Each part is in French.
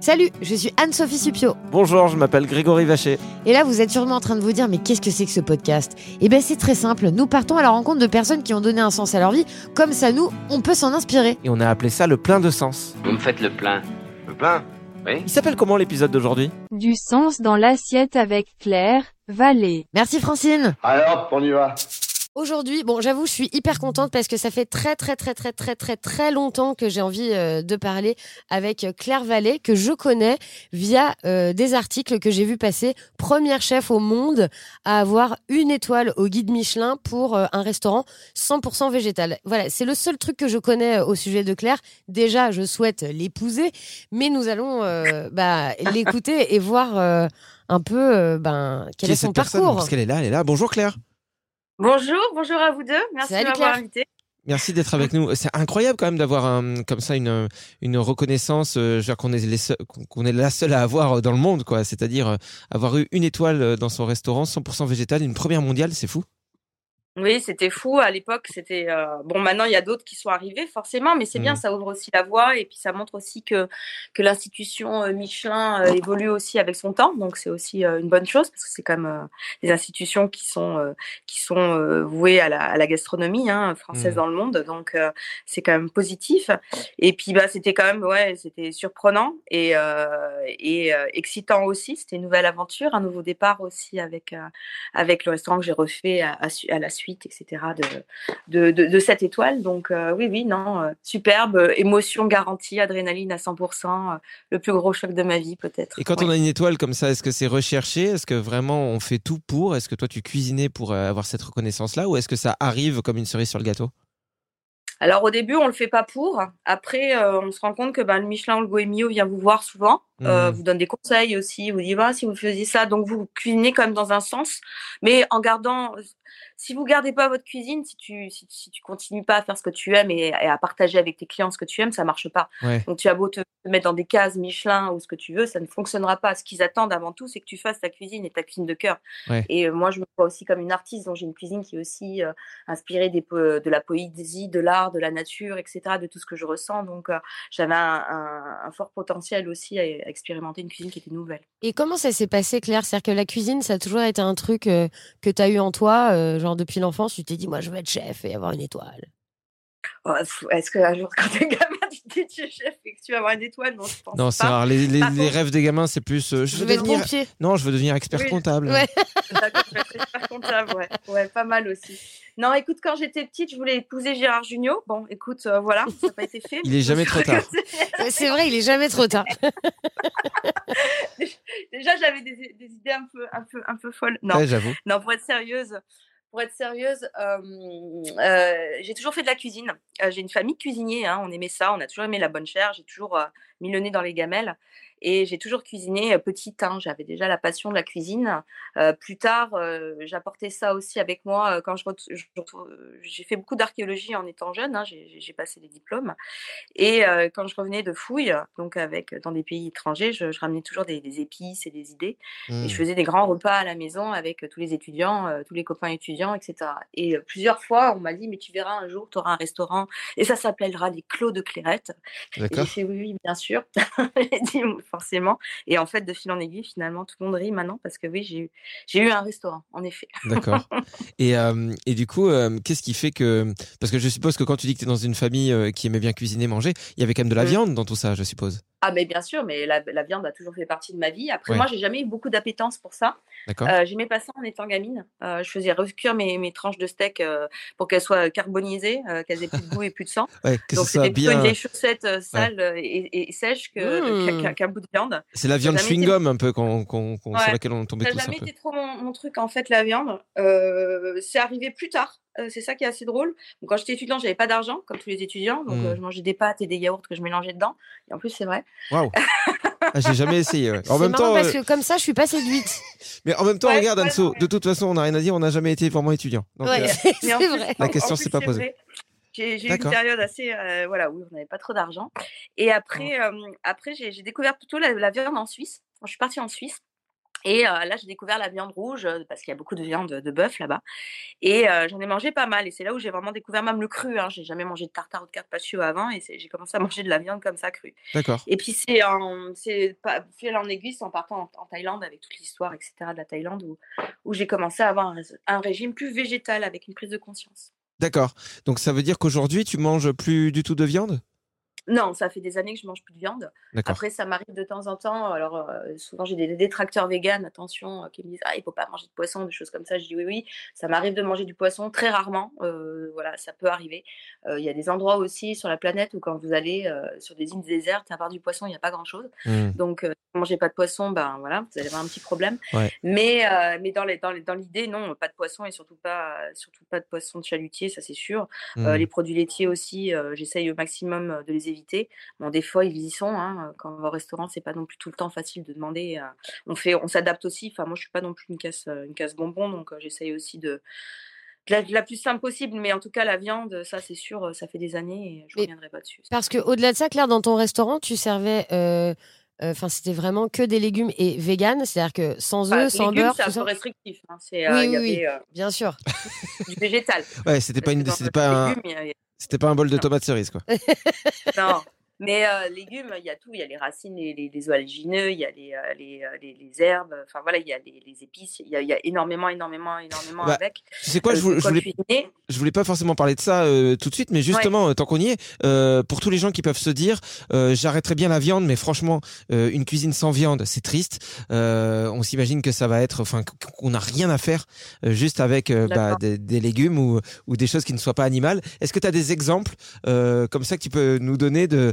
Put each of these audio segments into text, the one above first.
Salut, je suis Anne-Sophie Supio. Bonjour, je m'appelle Grégory Vacher. Et là, vous êtes sûrement en train de vous dire, mais qu'est-ce que c'est que ce podcast? Eh bien, c'est très simple. Nous partons à la rencontre de personnes qui ont donné un sens à leur vie. Comme ça, nous, on peut s'en inspirer. Et on a appelé ça le plein de sens. Vous me faites le plein. Le plein? Oui Il s'appelle comment l'épisode d'aujourd'hui? Du sens dans l'assiette avec Claire, Vallée. Merci Francine. Alors, on y va Aujourd'hui, bon, j'avoue, je suis hyper contente parce que ça fait très très très très très très très longtemps que j'ai envie euh, de parler avec euh, Claire Vallée que je connais via euh, des articles que j'ai vu passer. Première chef au monde à avoir une étoile au guide Michelin pour euh, un restaurant 100% végétal. Voilà, c'est le seul truc que je connais au sujet de Claire. Déjà, je souhaite l'épouser, mais nous allons bah, l'écouter et voir un peu ben quel Qui est son cette personne? parcours. Parce qu'elle est là, elle est là. Bonjour Claire. Bonjour, bonjour à vous deux. Merci Salut, de m'avoir invité. Merci d'être avec nous. C'est incroyable quand même d'avoir un- comme ça une, une reconnaissance, euh, je veux dire qu'on est, qu'on est la seule à avoir dans le monde, quoi. C'est-à-dire euh, avoir eu une étoile euh, dans son restaurant 100% végétal, une première mondiale, c'est fou. Oui, c'était fou à l'époque. C'était euh, bon. Maintenant, il y a d'autres qui sont arrivés, forcément, mais c'est bien. Mm. Ça ouvre aussi la voie et puis ça montre aussi que que l'institution euh, Michelin euh, évolue aussi avec son temps. Donc c'est aussi euh, une bonne chose parce que c'est quand même euh, des institutions qui sont qui sont vouées à la, à la gastronomie hein, française Mm. dans le monde. Donc c'est quand même positif. Et puis bah c'était quand même ouais, c'était surprenant et euh, et euh, excitant aussi. C'était une nouvelle aventure, un nouveau départ aussi avec avec le restaurant que j'ai refait à, à la suite, etc. de, de, de, de cette étoile. Donc euh, oui, oui, non, euh, superbe, euh, émotion garantie, adrénaline à 100%, euh, le plus gros choc de ma vie peut-être. Et quand Ouais. on a une étoile comme ça, est-ce que c'est recherché? Est-ce que vraiment on fait tout pour? Est-ce que toi tu cuisinais pour avoir cette reconnaissance-là? Ou est-ce que ça arrive comme une cerise sur le gâteau? Alors au début, on le fait pas pour. Après, on se rend compte que ben, le Michelin ou le Goemio vient vous voir souvent, euh, Mhm. vous donne des conseils aussi, vous dit bah, si vous faisiez ça, donc vous cuisinez quand même dans un sens, mais en gardant. Si vous gardez pas votre cuisine, si tu si, si tu continues pas à faire ce que tu aimes et, et à partager avec tes clients ce que tu aimes, ça marche pas. Ouais. Donc tu as beau te te mettre dans des cases Michelin ou ce que tu veux, ça ne fonctionnera pas. Ce qu'ils attendent avant tout, c'est que tu fasses ta cuisine et ta cuisine de cœur. Ouais. Et euh, moi, je me vois aussi comme une artiste, donc j'ai une cuisine qui est aussi euh, inspirée des, de la poésie, de l'art, de la nature, etc., de tout ce que je ressens. Donc euh, j'avais un, un- un fort potentiel aussi à expérimenter une cuisine qui était nouvelle. Et comment ça s'est passé, Claire? C'est-à-dire que la cuisine, ça a toujours été un truc euh, que tu as eu en toi, euh, genre depuis l'enfance, tu t'es dit, moi, je veux être chef et avoir une étoile. Oh, Est-ce qu'un jour, quand t'es gamin, tu es chef et que tu vas avoir une étoile Non, je pense Non, c'est pas. Les, les- rêves des gamins, c'est plus. euh, je Je veux devenir. pompier. Non, je veux devenir expert Oui. comptable. Ouais. Expert comptable, ouais. ouais, pas mal aussi. Non, écoute, quand j'étais petite, je voulais épouser Gérard Jugnot. Bon, écoute, euh, voilà, ça n'a pas été fait. Il est jamais trop tard. Ouais, C'est vrai, il est jamais trop tard. Déjà, j'avais des, des idées un peu, un peu, un peu folles. Non, Ouais, j'avoue. non, pour être sérieuse, pour être sérieuse, j'ai toujours fait de la cuisine. J'ai une famille de cuisiniers, hein, on aimait ça, on a toujours aimé la bonne chair, j'ai toujours mis le nez dans les gamelles. Et j'ai toujours cuisiné petite. Hein. J'avais déjà la passion de la cuisine. Euh, plus tard, euh, j'apportais ça aussi avec moi quand je, j'ai fait beaucoup d'archéologie en étant jeune. Hein. J'ai passé des diplômes. Et quand je revenais de fouilles, donc avec dans des pays étrangers, je, ramenais toujours des, épices et des idées. Et je Mmh. faisais des grands repas à la maison avec tous les étudiants, tous les copains étudiants, etc. Et plusieurs fois, on m'a dit, mais tu verras un jour, tu auras un restaurant et ça s'appellera les Clos de Clairette. Et j'ai fait oui, oui, bien sûr. Forcément. Et en fait, de fil en aiguille, finalement, tout le monde rit maintenant parce que oui, j'ai eu, j'ai eu un restaurant, en effet. D'accord. Et, euh, et du coup, euh, qu'est-ce qui fait que... Parce que je suppose que quand tu dis que tu es dans une famille euh, qui aimait bien cuisiner, manger, il y avait quand même de la Mmh. viande dans tout ça, je suppose. Ah, mais bien sûr, mais la, la viande a toujours fait partie de ma vie. Après, Ouais. moi, j'ai jamais eu beaucoup d'appétence pour ça. D'accord Euh, J'aimais pas ça en étant gamine. Euh, je faisais recuire mes, mes tranches de steak euh, pour qu'elles soient carbonisées, qu'elles aient plus de goût et plus de sang. Ouais, que Donc c'était plutôt bien... une vieille chaussette euh, sale euh, et, et- et sèche que- Mmh. qu'un qu'un de viande. C'est la viande chewing-gum un peu qu'on, qu'on- qu'on- sur Ouais. laquelle on tombait Ça n'a tous jamais été trop mon, mon truc en fait la viande. Euh, c'est arrivé plus tard. Euh, c'est ça qui est assez drôle. Donc, quand j'étais étudiant, j'avais pas d'argent comme tous les étudiants, donc Mm. euh, je mangeais des pâtes et des yaourts que je mélangeais dedans. Et en plus, c'est vrai. Waouh ah, J'ai jamais essayé. ouais. En C'est même marrant temps, parce que comme ça, je suis pas séduite. mais en même temps, Ouais, regarde Anso, de toute façon, on n'a rien à dire, on n'a jamais été vraiment étudiant. Donc, Ouais, euh, c'est c'est vrai. La question plus, pas c'est posée. J'ai eu une période assez, euh, voilà, où on n'avait pas trop d'argent. Et après, euh, après j'ai découvert plutôt la, la viande en Suisse. Quand je suis partie en Suisse. Et euh, là, j'ai découvert la viande rouge parce qu'il y a beaucoup de viande de bœuf là-bas. Et j'en ai mangé pas mal. Et c'est là où j'ai vraiment découvert même le cru. Hein. J'ai jamais mangé de tartare ou de carpaccio avant. Et j'ai commencé à manger de la viande comme ça crue. D'accord. Et puis c'est en, fil en aiguille, en partant en, en Thaïlande avec toute l'histoire, etc. de la Thaïlande où, où j'ai commencé à avoir un, un régime plus végétal avec une prise de conscience. D'accord. Donc ça veut dire qu'aujourd'hui, tu manges plus du tout de viande? Non, ça fait des années que je mange plus de viande. Après, ça m'arrive de temps en temps. Alors, euh, souvent, j'ai des détracteurs véganes, attention, euh, qui me disent Ah, il faut pas manger de poisson, des choses comme ça. Je dis oui, oui. Ça m'arrive de manger du poisson très rarement. euh, voilà, ça peut arriver. Il y a des endroits aussi sur la planète où, quand vous allez sur des îles désertes, à part du poisson, il n'y a pas grand chose. Hmm. Donc, si vous mangez pas de poisson, ben voilà, vous allez avoir un petit problème. Ouais. Mais, mais dans les- dans les- dans l'idée, non, pas de poisson et surtout pas, surtout pas de poisson de chalutier, ça c'est sûr. Hmm. les produits laitiers aussi, j'essaye au maximum de les éviter. Bon, des fois, ils y sont. Hein. Quand on va au restaurant, c'est pas non plus tout le temps facile de demander. euh, on fait, on s'adapte aussi. Enfin, moi, je suis pas non plus une casse, euh, une casse bonbon, donc euh, j'essaye aussi de, de la, de la plus simple possible. Mais en tout cas, la viande, ça c'est sûr, euh, ça fait des années et je Mais- reviendrai pas dessus. Parce que au-delà de ça, Claire, dans ton restaurant, tu servais. euh, euh, Enfin, c'était vraiment que des légumes et vegan, c'est-à-dire que sans œufs, sans légumes, beurre, c'est un tout peu restrictif. hein. C'est, euh, Oui, y oui, avait euh, Bien sûr. du végétal. Ouais, c'était pas une, c'était le pas un, légumes, c'était pas un bol de tomates cerises quoi. Non, mais euh, légumes, il y a tout. Il y a les racines, les, les, les oléagineux, il y a les, les, les, herbes. Enfin voilà, il y a les, les épices. Il y a, il y a énormément, énormément, énormément Bah, avec. Tu sais quoi, Euh, je, je quoi voulais, je voulais pas forcément parler de ça euh, tout de suite, mais justement, tant qu'on y est, pour tous les gens qui peuvent se dire, j'arrêterai bien la viande, mais franchement, une cuisine sans viande, c'est triste. On s'imagine que ça va être, enfin, qu'on n'a rien à faire juste avec bah, des, des légumes ou, ou des choses qui ne soient pas animales. Est-ce que tu as des exemples comme ça que tu peux nous donner de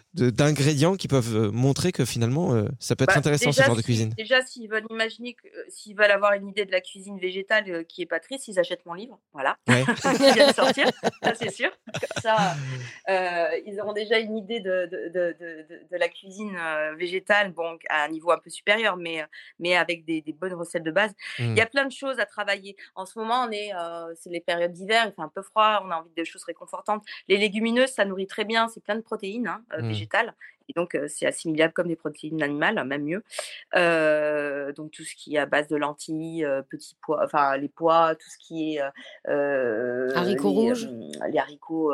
d'ingrédients qui peuvent euh, montrer que finalement euh, ça peut être Bah, intéressant ce genre de si- cuisine. Déjà, s'ils veulent imaginer, que, euh, s'ils veulent avoir une idée de la cuisine végétale euh, qui est pas triste, ils achètent mon livre. Voilà. Ouais. qui vient de sortir, ça c'est sûr. Comme ça, ils auront déjà une idée de, de, de, la cuisine végétale, bon, à un niveau un peu supérieur, mais, mais avec des, des bonnes recettes de base. Mm. Il y a plein de choses à travailler. En ce moment, on est, c'est les périodes d'hiver, il fait un peu froid, on a envie de choses réconfortantes. Les légumineuses, ça nourrit très bien, c'est plein de protéines hein, euh, Mm. Et donc, c'est assimilable comme des protéines animales, même mieux. Donc, tout ce qui est à base de lentilles, petits pois, enfin, les pois, tout ce qui est. Haricots les, rouges? les haricots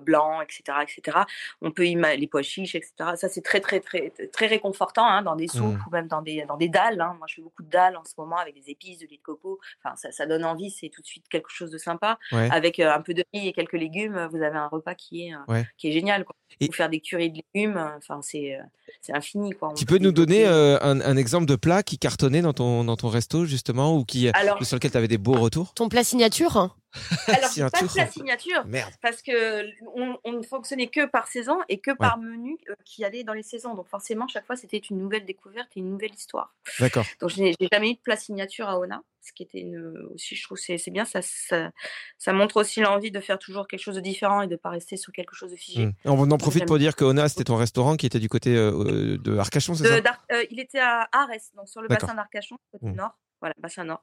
blancs, etc., etc. On peut y ma- les pois chiches, etc. Ça, c'est très, très, très, très réconfortant hein, dans des soupes Mm. ou même dans des, dans des dalles. hein. Moi, je fais beaucoup de dalles en ce moment avec des épices, de lait de coco. Enfin, ça, ça donne envie, c'est tout de suite quelque chose de sympa. Ouais. Avec euh, un peu de riz et quelques légumes, vous avez un repas qui est, euh, Ouais. qui est génial. Quoi. Et- faire des currys de légumes, enfin, c'est, euh, c'est infini. Quoi. On Tu peux nous donner développer- euh, un, un exemple de plat qui cartonnait dans ton dans ton resto justement ou qui Alors, sur lequel tu avais des beaux retours? Ton plat signature hein? Alors, Si, un pas de tour. plat signature, Merde. parce que on, on ne fonctionnait que par saison et que par menu euh, qui allait dans les saisons. Donc forcément, chaque fois, c'était une nouvelle découverte et une nouvelle histoire. D'accord. Donc je n'ai jamais eu de plat signature à Ona, ce qui était une, aussi, je trouve, c'est bien. Ça, ça, ça montre aussi l'envie de faire toujours quelque chose de différent et de pas rester sur quelque chose de figé. Hmm. On en profite pour dire que Ona, c'était ton restaurant qui était du côté euh, euh, de Arcachon, c'est ça? euh, il était à Arès, donc sur le bassin d'Arcachon, côté Mm. nord. Voilà, bassin nord.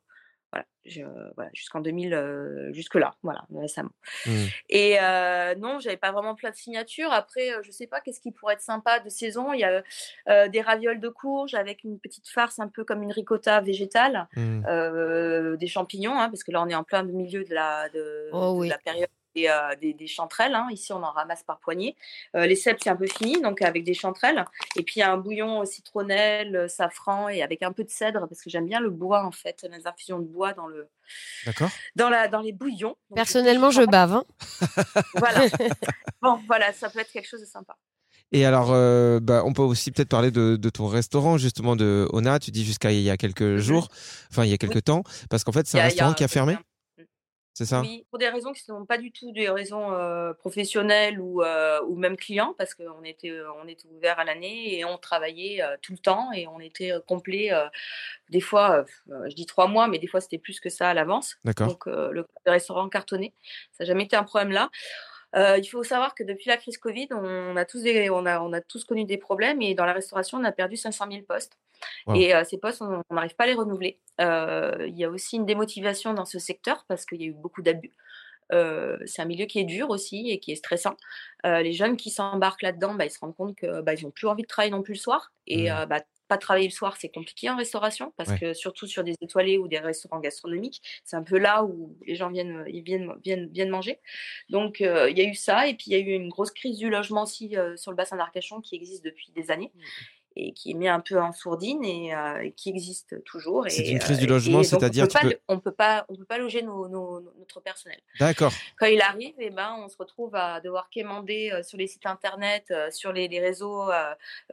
Voilà, je- voilà jusqu'en 2000, euh, jusque-là, voilà, récemment. Hmm. Et euh, non, j'avais pas vraiment plat de signature. Après, euh, je sais pas qu'est-ce qui pourrait être sympa de saison. Il y a euh, des ravioles de courge avec une petite farce un peu comme une ricotta végétale, Hmm. euh, des champignons, hein, parce que là on est en plein milieu de la, de, Oh de oui. la période des, euh, des, des chanterelles. hein. Ici, on en ramasse par poignée. Euh, les cèpes, c'est un peu fini, donc avec des chanterelles. Et puis, il y a un bouillon citronnelle, euh, safran et avec un peu de cèdre, parce que j'aime bien le bois, en fait, les infusions de bois dans, le, D'accord. dans, la, dans les bouillons. Donc, Personnellement, je bave. hein. Voilà. bon, voilà, ça peut être quelque chose de sympa. Et alors, euh, bah, on peut aussi peut-être parler de, de ton restaurant, justement, de Ona. Tu dis jusqu'à il y a quelques jours, enfin, il y a quelques temps, parce qu'en fait, c'est Mhm. Un a- a restaurant qui a fermé. C'est ça? Oui, pour des raisons qui ne sont pas du tout des raisons euh, professionnelles ou, euh, ou même clients, parce qu'on était, on était ouvert à l'année et on travaillait euh, tout le temps et on était complet. des fois, je dis trois mois, mais des fois c'était plus que ça à l'avance. D'accord. Donc le, le restaurant cartonné, ça n'a jamais été un problème là. Euh, il faut savoir que depuis la crise Covid, on a tous des, on a, on a tous connu des problèmes et dans la restauration, on a perdu 500 000 postes. Wow. Et euh, ces postes, on n'arrive pas à les renouveler. Euh, il y a aussi une démotivation dans ce secteur parce qu'il y a eu beaucoup d'abus. Euh, c'est un milieu qui est dur aussi et qui est stressant. Euh, les jeunes qui s'embarquent là-dedans, bah, ils se rendent compte que bah, n'ont plus envie de travailler non plus le soir. Et euh, bah, pas travailler le soir, c'est compliqué en restauration parce Ouais. que surtout sur des étoilés ou des restaurants gastronomiques, c'est un peu là où les gens viennent, ils viennent, viennent, viennent manger. Donc euh, il y a eu ça et puis il y a eu une grosse crise du logement aussi euh, sur le bassin d'Arcachon qui existe depuis des années et qui est mis un peu en sourdine et, euh, et qui existe toujours. C'est et, une crise du euh, logement, et c'est-à-dire on tu peut pas, peux- on peut pas, on peut pas loger nos, nos- notre personnel. D'accord. Quand il arrive, eh ben, on se retrouve à devoir quémander euh, sur les sites internet, sur les, les réseaux,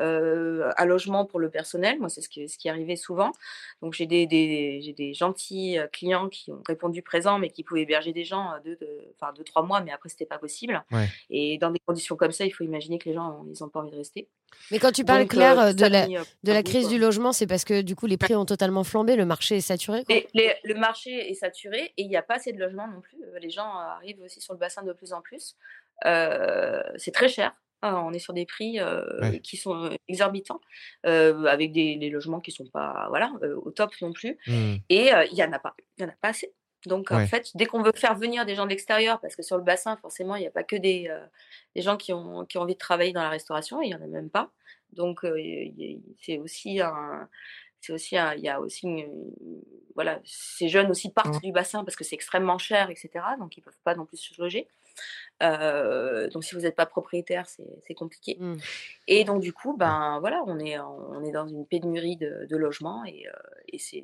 euh, un logement pour le personnel. Moi, c'est ce qui, ce qui arrivait souvent. Donc, j'ai des, des, j'ai des gentils clients qui ont répondu présent, mais qui pouvaient héberger des gens deux, enfin, deux, trois mois, mais après, c'était pas possible. Ouais. Et dans des conditions comme ça, il faut imaginer que les gens, ils ont pas envie de rester. Mais quand tu parles, Donc, Claire, euh, de la, euh, de la un bout, crise quoi. du logement, c'est parce que du coup, les prix ont totalement flambé, le marché est saturé. Quoi. Les- le marché est saturé et il n'y a pas assez de logements non plus. Euh, Les gens euh, arrivent aussi sur le bassin de plus en plus. Euh, c'est très cher. Hein, on est sur des prix euh, Ouais. qui sont exorbitants, euh, avec des, des logements qui sont pas voilà euh, au top non plus. Hmm. Et euh, il y en a pas, il y en a pas assez. Donc en fait, dès qu'on veut faire venir des gens de l'extérieur, parce que sur le bassin, forcément, il n'y a pas que des, euh, des gens qui ont, qui ont envie de travailler dans la restauration, il y en a même pas. Donc euh, c'est aussi un, c'est aussi un- il y a aussi une, voilà, ces jeunes aussi partent du bassin parce que c'est extrêmement cher, etc. Donc ils peuvent pas non plus se loger. Euh, donc si vous n'êtes pas propriétaire, c'est compliqué. Mm. Et donc du coup, ben voilà, on est on est dans une pénurie de, de logements et, euh, et c'est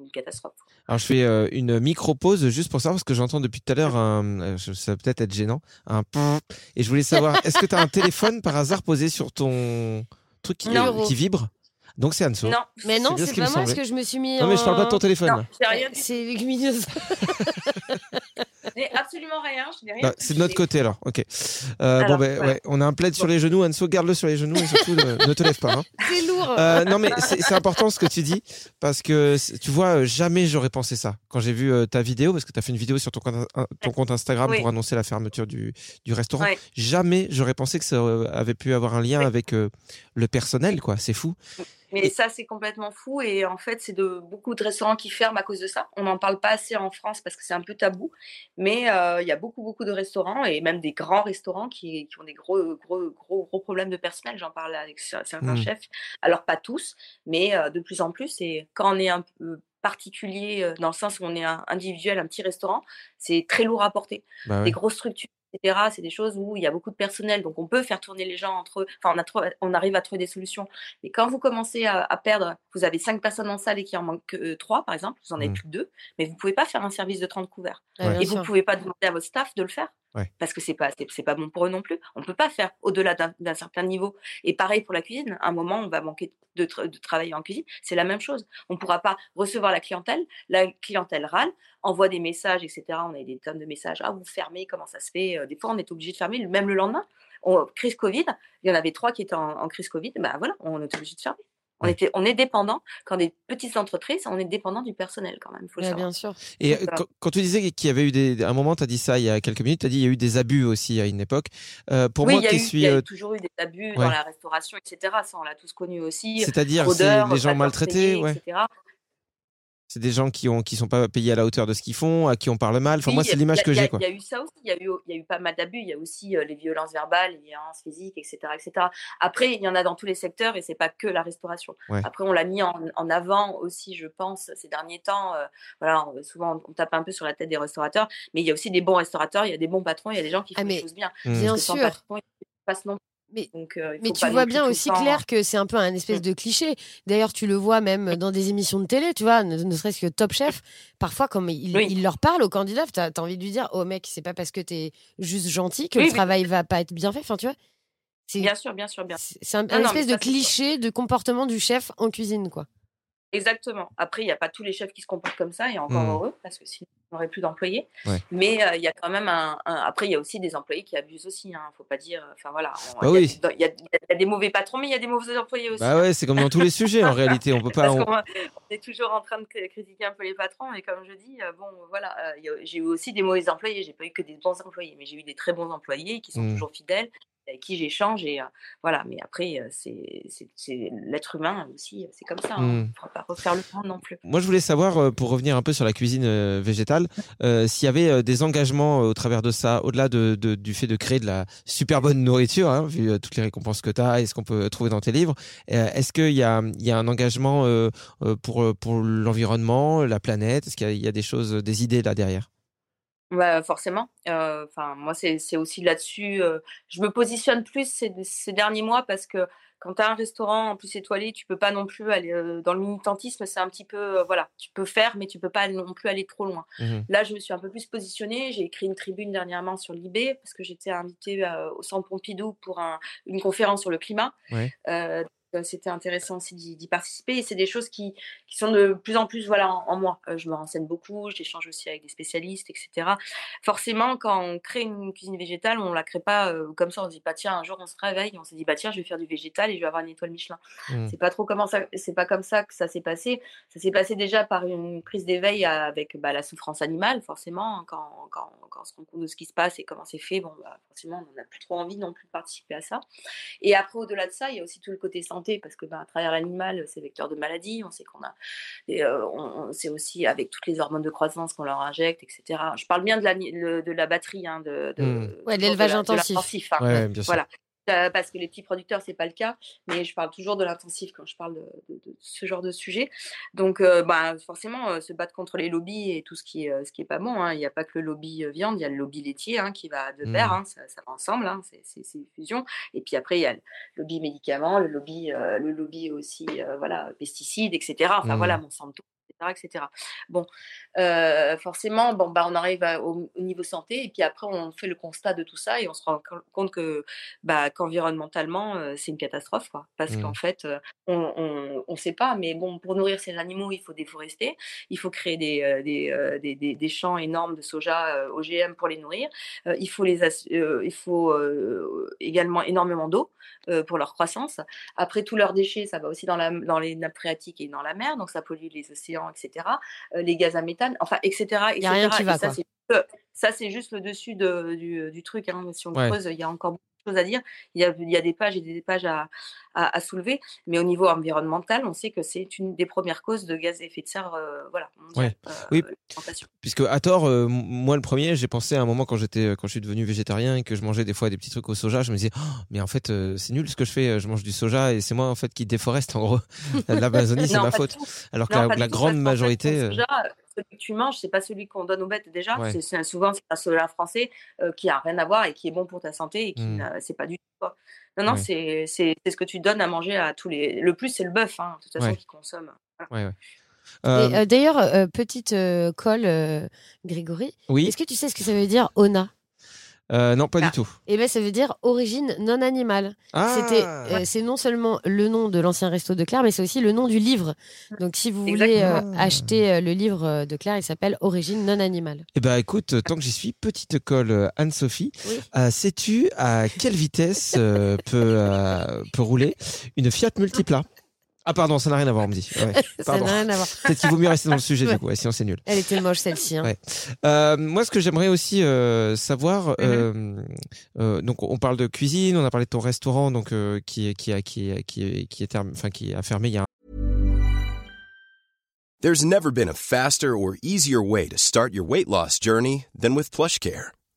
une catastrophe. Alors, je fais euh, une micro-pause juste pour savoir, parce que j'entends depuis tout à l'heure, euh, ça va peut-être être gênant, un. Et je voulais savoir, est-ce que tu as un téléphone par hasard posé sur ton truc qui, Non. qui vibre? Donc, c'est Anso. Non, Mais non, ce c'est me pas moi parce que je me suis mis. Non, mais je parle pas de ton téléphone. non, rien, du- C'est légumineuse. n'ai absolument rien, je n'ai rien. Bah, c'est de notre côté alors, ok. Euh, bon, ben, voilà. ouais, on a un plaid sur les genoux, Anso, garde-le sur les genoux et surtout ne, ne te lève pas. hein. c'est lourd. Euh, non, mais c'est important ce que tu dis parce que tu vois, euh, jamais j'aurais pensé ça. Quand j'ai vu euh, ta vidéo, parce que tu as fait une vidéo sur ton compte, in- ton compte Instagram Oui. pour annoncer la fermeture du, du restaurant, Ouais. jamais j'aurais pensé que ça avait pu avoir un lien avec euh, le personnel, quoi. C'est fou. Mais Et- ça, c'est complètement fou. Et en fait, c'est de beaucoup de restaurants qui ferment à cause de ça. On n'en parle pas assez en France parce que c'est un peu tabou. Mais euh, il y a beaucoup, beaucoup de restaurants et même des grands restaurants qui, qui ont des gros, gros, gros, gros problèmes de personnel. J'en parle avec cer- certains Mm. chefs. Alors, pas tous, mais euh, de plus en plus. Et quand on est un peu particulier, euh, dans le sens où on est un individuel, un petit restaurant, c'est très lourd à porter Bah ouais. des grosses structures, etc. C'est des choses où il y a beaucoup de personnel, donc on peut faire tourner les gens entre eux. Enfin, on, a trou- on arrive à trouver des solutions. Mais quand vous commencez à, à perdre, vous avez cinq personnes en salle et qu'il en manque que euh, trois, par exemple, vous en avez Mm. plus que deux, mais vous pouvez pas faire un service de 30 couverts. Ouais, et vous sûr. pouvez pas demander à votre staff de le faire. Parce que c'est pas, c'est, pas bon pour eux non plus. On peut pas faire au-delà d'un, certain niveau. Et pareil pour la cuisine. À un moment, on va manquer de, tra- de travailler en cuisine. C'est la même chose. On pourra pas recevoir la clientèle. La clientèle râle, envoie des messages, etc. On a des tonnes de messages. Ah, vous fermez, comment ça se fait? Euh, Des fois, on est obligé de fermer, même le lendemain. Crise Covid, il y en avait trois qui étaient en, en crise Covid. Ben voilà, on est obligé de fermer. On, Ouais. était, on est dépendant, quand des petites entreprises, on est dépendant du personnel quand même, il faut le Ouais, savoir. bien sûr. Et euh, quand, quand tu disais qu'il y avait eu des, à un moment, tu as dit ça il y a quelques minutes, tu as dit il y a eu des abus aussi à une époque. Euh, pour oui, moi il y, a qui eu, suis, il y a euh, eu toujours eu des abus ouais. dans la restauration, etc. Ça, on l'a tous connu aussi. c'est-à-dire les gens maltraités, payés, etc. C'est des gens qui ont qui sont pas payés à la hauteur de ce qu'ils font, à qui on parle mal. Enfin Oui, moi c'est l'image que j'ai quoi. Il y a eu ça aussi, il y a eu, il y a eu pas mal d'abus, il y a aussi euh, les violences verbales, les violences physiques, etc., etc. Après, il y en a dans tous les secteurs et c'est pas que la restauration. Ouais. Après, on l'a mis en, en avant aussi, je pense, ces derniers temps. euh, voilà, on- souvent on tape un peu sur la tête des restaurateurs, mais il y a aussi des bons restaurateurs, il y a des bons patrons, il y a des gens qui Ah, font les mais choses bien. Mm. Bien sûr. patron, il passe non. Mais- Donc, euh, Mais tu vois bien aussi, Claire, que c'est un peu un espèce de cliché. D'ailleurs, tu le vois même dans des émissions de télé, tu vois, ne, ne serait-ce que Top Chef. Parfois, comme il, Oui. il leur parle aux candidats, tu as, envie de lui dire Oh mec, c'est pas parce que t'es juste gentil que Oui, le travail va pas être bien fait. Enfin, tu vois, c'est Bien sûr, bien sûr, bien sûr. c'est- un, Non, un non, espèce de cliché de comportement du chef en cuisine, quoi. Exactement. Après, il n'y a pas tous les chefs qui se comportent comme ça, et encore Mm. heureux, parce que sinon, on n'aurait plus d'employés. Ouais. Mais euh, il y a quand même un. un- Après, il y a aussi des employés qui abusent aussi. Il ne faut pas dire. Enfin voilà. Bah il y a- oui. Y, y a des mauvais patrons, mais il y a des mauvais employés aussi. Bah ouais, c'est comme dans tous les sujets en réalité. On peut pas. On- on est toujours en train de cri- critiquer un peu les patrons, mais comme je dis, euh, bon, voilà, euh, j'ai eu aussi des mauvais employés. J'ai pas eu que des bons employés, mais j'ai eu des très bons employés qui sont Mm. toujours fidèles, avec qui j'échange et euh, voilà. Mais après, c'est l'être humain aussi, c'est comme ça. Mm. Il ne faut pas refaire le monde non plus. Moi, je voulais savoir, pour revenir un peu sur la cuisine végétale, s'il y avait des engagements au travers de ça, au-delà de, de- du fait de créer de la super bonne nourriture, hein, vu toutes les récompenses que tu as et ce qu'on peut trouver dans tes livres. Est-ce qu'il y a, il y a un engagement pour, pour l'environnement, la planète? Est-ce qu'il y, y a des choses, des idées là derrière? Bah, forcément. Euh, Enfin, moi, c'est c'est aussi là-dessus. euh, je me positionne plus ces, ces derniers mois parce que quand tu as un restaurant en plus étoilé, tu peux pas non plus aller euh, dans le militantisme. C'est un petit peu, voilà, tu peux faire, mais tu peux pas non plus aller trop loin. Mhm. Là, je me suis un peu plus positionnée. J'ai écrit une tribune dernièrement sur l'IB parce que j'étais invitée au Centre Pompidou pour un- une conférence sur le climat. Ouais. Euh, c'était intéressant aussi d'y participer et c'est des choses qui, qui sont de plus en plus voilà, en, en moi. Euh, je me renseigne beaucoup, j'échange aussi avec des spécialistes, etc. Forcément, quand on crée une cuisine végétale, on la crée pas euh, comme ça. On se dit pas tiens, un jour on se réveille, on se dit bah tiens, je vais faire du végétal et je vais avoir une étoile Michelin. Mhm. C'est pas trop comment ça, c'est pas comme ça que ça s'est passé. Ça s'est passé déjà par une prise d'éveil avec bah, la souffrance animale, forcément, quand, quand, quand on se rend compte de ce qui se passe et comment c'est fait. Bon, bah, forcément, on n'a plus trop envie non plus de participer à ça. Et après, au-delà de ça, il y a aussi tout le côté santé, parce que bah, à travers l'animal, c'est vecteur de maladies. On sait qu'on a, et, euh, on, on sait aussi avec toutes les hormones de croissance qu'on leur injecte, etc. Je parle bien de la, le- de la batterie, hein, de, de. Ouais, l'élevage intensif. hein. Ouais, ouais, bien sûr. Voilà. Euh, parce que les petits producteurs, c'est pas le cas, mais je parle toujours de l'intensif quand je parle de, de- de ce genre de sujet. Donc, euh, bah, forcément, euh, se battre contre les lobbies et tout ce qui est, ce qui est pas bon. hein. Il n'y a pas que le lobby viande, il y a le lobby laitier hein, qui va de pair, Mm. hein, ça, ça va ensemble, c'est une fusion. Et puis après, il y a le lobby médicaments, le lobby, le lobby aussi, voilà, pesticides, etc. Enfin Mm. voilà, Monsanto. Etc, etc. Bon, euh, forcément, bon, bah, on arrive à- au, au niveau santé et puis après on fait le constat de tout ça et on se rend co- compte que bah, qu'environnementalement euh, c'est une catastrophe quoi. Parce qu'en fait euh, on, on, on sait pas, mais bon pour nourrir ces animaux il faut déforester, il faut créer des, des, des, des, des champs énormes de soja OGM pour les nourrir, il faut les il faut également énormément d'eau pour leur croissance. Après tous leurs déchets ça va aussi dans la dans les nappes phréatiques et dans la mer donc ça pollue les océans etc. Euh, les gaz à méthane enfin etc. Il y a rien etc. qui Et va, ça, c'est ça, c'est juste le dessus de, du, du truc. Hein. Si on Ouais. creuse, il y a encore beaucoup de choses à dire. Il y a, il y a des pages et des pages à, à, à soulever. Mais au niveau environnemental, on sait que c'est une des premières causes de gaz à effet de serre euh, voilà, Ouais. euh, Oui. Puisque à tort, euh, moi le premier, j'ai pensé à un moment quand j'étais, quand je suis devenu végétarien et que je mangeais des fois des petits trucs au soja, je me disais, Oh, mais en fait c'est nul ce que je fais, je mange du soja et c'est moi en fait qui déforeste en gros. L'Amazonie c'est ma faute. Alors que la, grande majorité. celui que tu manges, c'est pas celui qu'on donne aux bêtes déjà. Ouais. C'est- souvent c'est un soja français euh, qui a rien à voir et qui est bon pour ta santé et qui Mm. n'a- c'est pas du tout. quoi. Non, non, Ouais. c'est c'est c'est ce que tu donnes à manger à tous les. Le plus, c'est le bœuf, hein, de toute façon, Ouais. qui consomme. Ouais, ouais. Et, Euh, euh, D'ailleurs, euh, petite euh, colle, euh, Grégory, oui. est-ce que tu sais ce que ça veut dire ONA? Euh, non, pas Ah. du tout. Et ben ça veut dire origine non animale. Ah, C'était, euh, c'est non seulement le nom de l'ancien resto de Claire, mais c'est aussi le nom du livre. Donc si vous voulez euh, acheter euh, le livre de Claire, il s'appelle Origine non animale. Eh ben écoute, tant que j'y suis, petite colle Anne-Sophie, Oui. euh, sais-tu à quelle vitesse euh, peut, euh, peut rouler une Fiat Multipla? Ah pardon, ça n'a rien à voir, on me dit. Ouais, Ça n'a rien à voir. Peut-être qu'il vaut mieux rester dans le sujet Ouais. du coup, ouais, sinon c'est nul. Elle était moche celle-ci. hein. Ouais. Euh, moi, ce que j'aimerais aussi euh, savoir, euh, euh, donc on parle de cuisine, on a parlé de ton restaurant, donc euh, qui qui a qui qui qui est term- enfin qui a fermé il y a un There's never been a faster or easier way to start your weight loss journey than with PlushCare.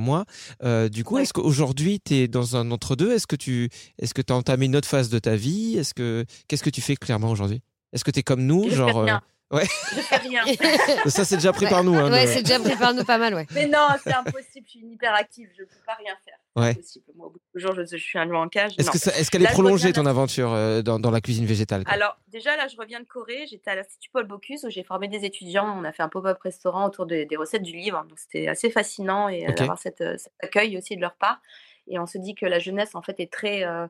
Mois. Euh, du coup, est-ce qu'aujourd'hui tu es dans un entre-deux? Est-ce que tu est-ce que as entamé une autre phase de ta vie? Est-ce que qu'est-ce que tu fais clairement aujourd'hui? Est-ce que tu es comme nous, Je fais genre rien. euh, ouais, Je fais rien. ça c'est déjà pris par nous. Hein, ouais, c'est déjà pris par nous pas mal, ouais. Mais non, c'est impossible. Je suis une hyperactive. Je ne peux pas rien faire. Ouais. Moi, au bout de jours, je, je suis un loup en cage. Est-ce qu'elle est Là, prolongée ton aventure euh, dans, dans la cuisine végétale quoi? Alors, déjà, là, je reviens de Corée. J'étais à l'Institut Paul Bocuse où j'ai formé des étudiants. On a fait un pop-up restaurant autour de- des recettes du livre. Donc, c'était assez fascinant et euh, d'avoir euh, cet accueil aussi de leur part. Et on se dit que la jeunesse, en fait, est très. euh,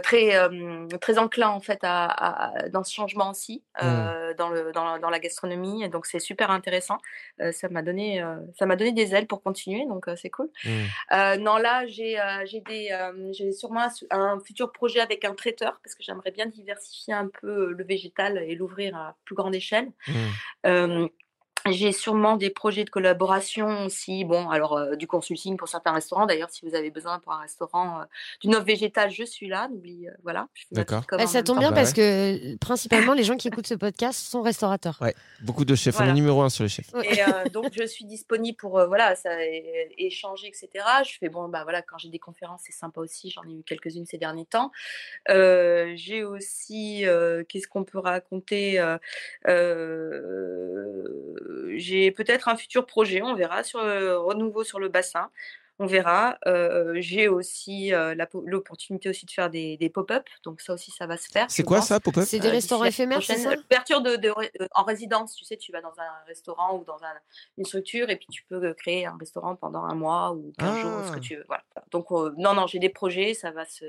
très euh, très enclin en fait à, à- dans ce changement aussi euh, dans le dans, la- dans la gastronomie. Donc c'est super intéressant. Euh, ça m'a donné euh, ça m'a donné des ailes pour continuer donc euh, c'est cool. Euh, non, là, j'ai euh, j'ai des, euh, j'ai sûrement un, futur projet avec un traiteur parce que j'aimerais bien diversifier un peu le végétal et l'ouvrir à plus grande échelle. Hmm. J'ai sûrement des projets de collaboration aussi. Bon, alors euh, du consulting pour certains restaurants. D'ailleurs, si vous avez besoin pour un restaurant euh, d'une offre végétale, je suis là. N'oublie, euh, voilà. D'accord. Bah, ça tombe temps. bien bah parce ouais. que euh, principalement les gens qui écoutent ce podcast sont restaurateurs. Ouais, beaucoup de chefs. On est numéro un sur les chefs. Et euh, donc, je suis disponible pour euh, voilà, ça, échanger, etc. Je fais, bon, bah voilà, quand j'ai des conférences, c'est sympa aussi. J'en ai eu quelques-unes ces derniers temps. Euh, j'ai aussi, euh, qu'est-ce qu'on peut raconter euh, euh, J'ai peut-être un futur projet, on verra, sur le renouveau sur le bassin. On verra. Euh, j'ai aussi euh, l'opportunité aussi de faire des, des pop-up, donc ça aussi, ça va se faire. C'est quoi pense. ça, pop-up? C'est des Euh, restaurants éphémères, c'est ça? Ouverture de, de ré- euh, en résidence, tu sais, tu vas dans un restaurant ou dans un- une structure et puis tu peux euh, créer un restaurant pendant un mois ou 15 jours, ce Ah. que tu veux. Voilà. Donc, euh, non, non, j'ai des projets, ça va se,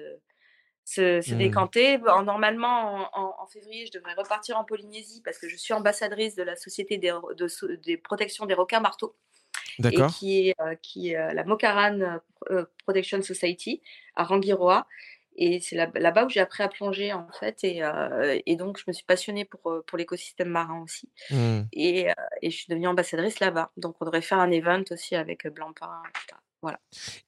se, se Hmm. décanter. Normalement, en, en- en février, je devrais repartir en Polynésie parce que je suis ambassadrice de la Société des, de, des protections des requins marteaux et qui est, euh, qui est euh, la Mokaran euh, Protection Society à Rangiroa. Et c'est là- là-bas où j'ai appris à plonger, en fait. Et, euh, et donc, je me suis passionnée pour, pour l'écosystème marin aussi. Hmm. Et, euh, et je suis devenue ambassadrice là-bas. Donc, on devrait faire un event aussi avec Blancpain, etc. Voilà.